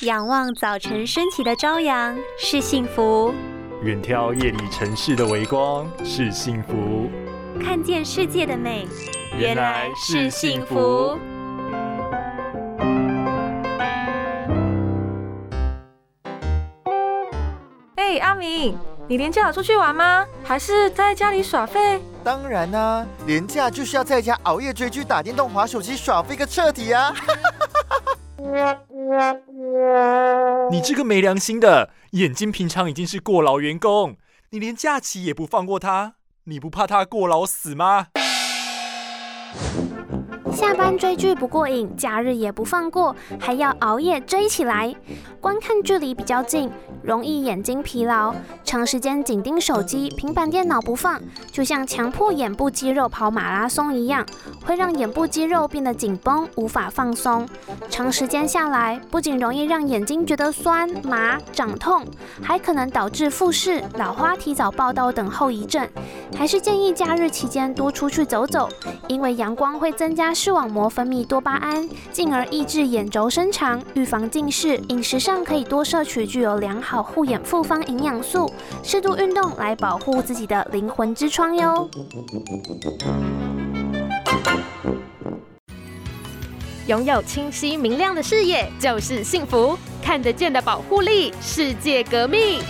仰望早晨升起的朝阳是幸福，远眺夜里城市的微光是幸福，看见世界的美原来是幸福。哎，阿明，你连假有出去玩吗？还是在家里耍废？当然啦、廉价就是要在家熬夜追剧、打电动、划手机、耍飞个彻底啊！你这个没良心的，眼睛平常已经是过劳员工，你连假期也不放过他，你不怕他过劳死吗？下班追剧不过瘾，假日也不放过，还要熬夜追起来。观看距离比较近，容易眼睛疲劳，长时间紧盯手机、平板电脑不放，就像强迫眼部肌肉跑马拉松一样，会让眼部肌肉变得紧绷，无法放松。长时间下来，不仅容易让眼睛觉得酸、麻、长痛，还可能导致复视、老花提早报道等后遗症。还是建议假日期间多出去走走，因为阳光会增加视网膜分泌多巴胺，进而抑制眼轴伸长，预防近视。饮食上可以多摄取具有良好护眼复方营养素，适度运动来保护自己的灵魂之窗哟。拥有清晰明亮的视野就是幸福，看得见的保护力，世界革命。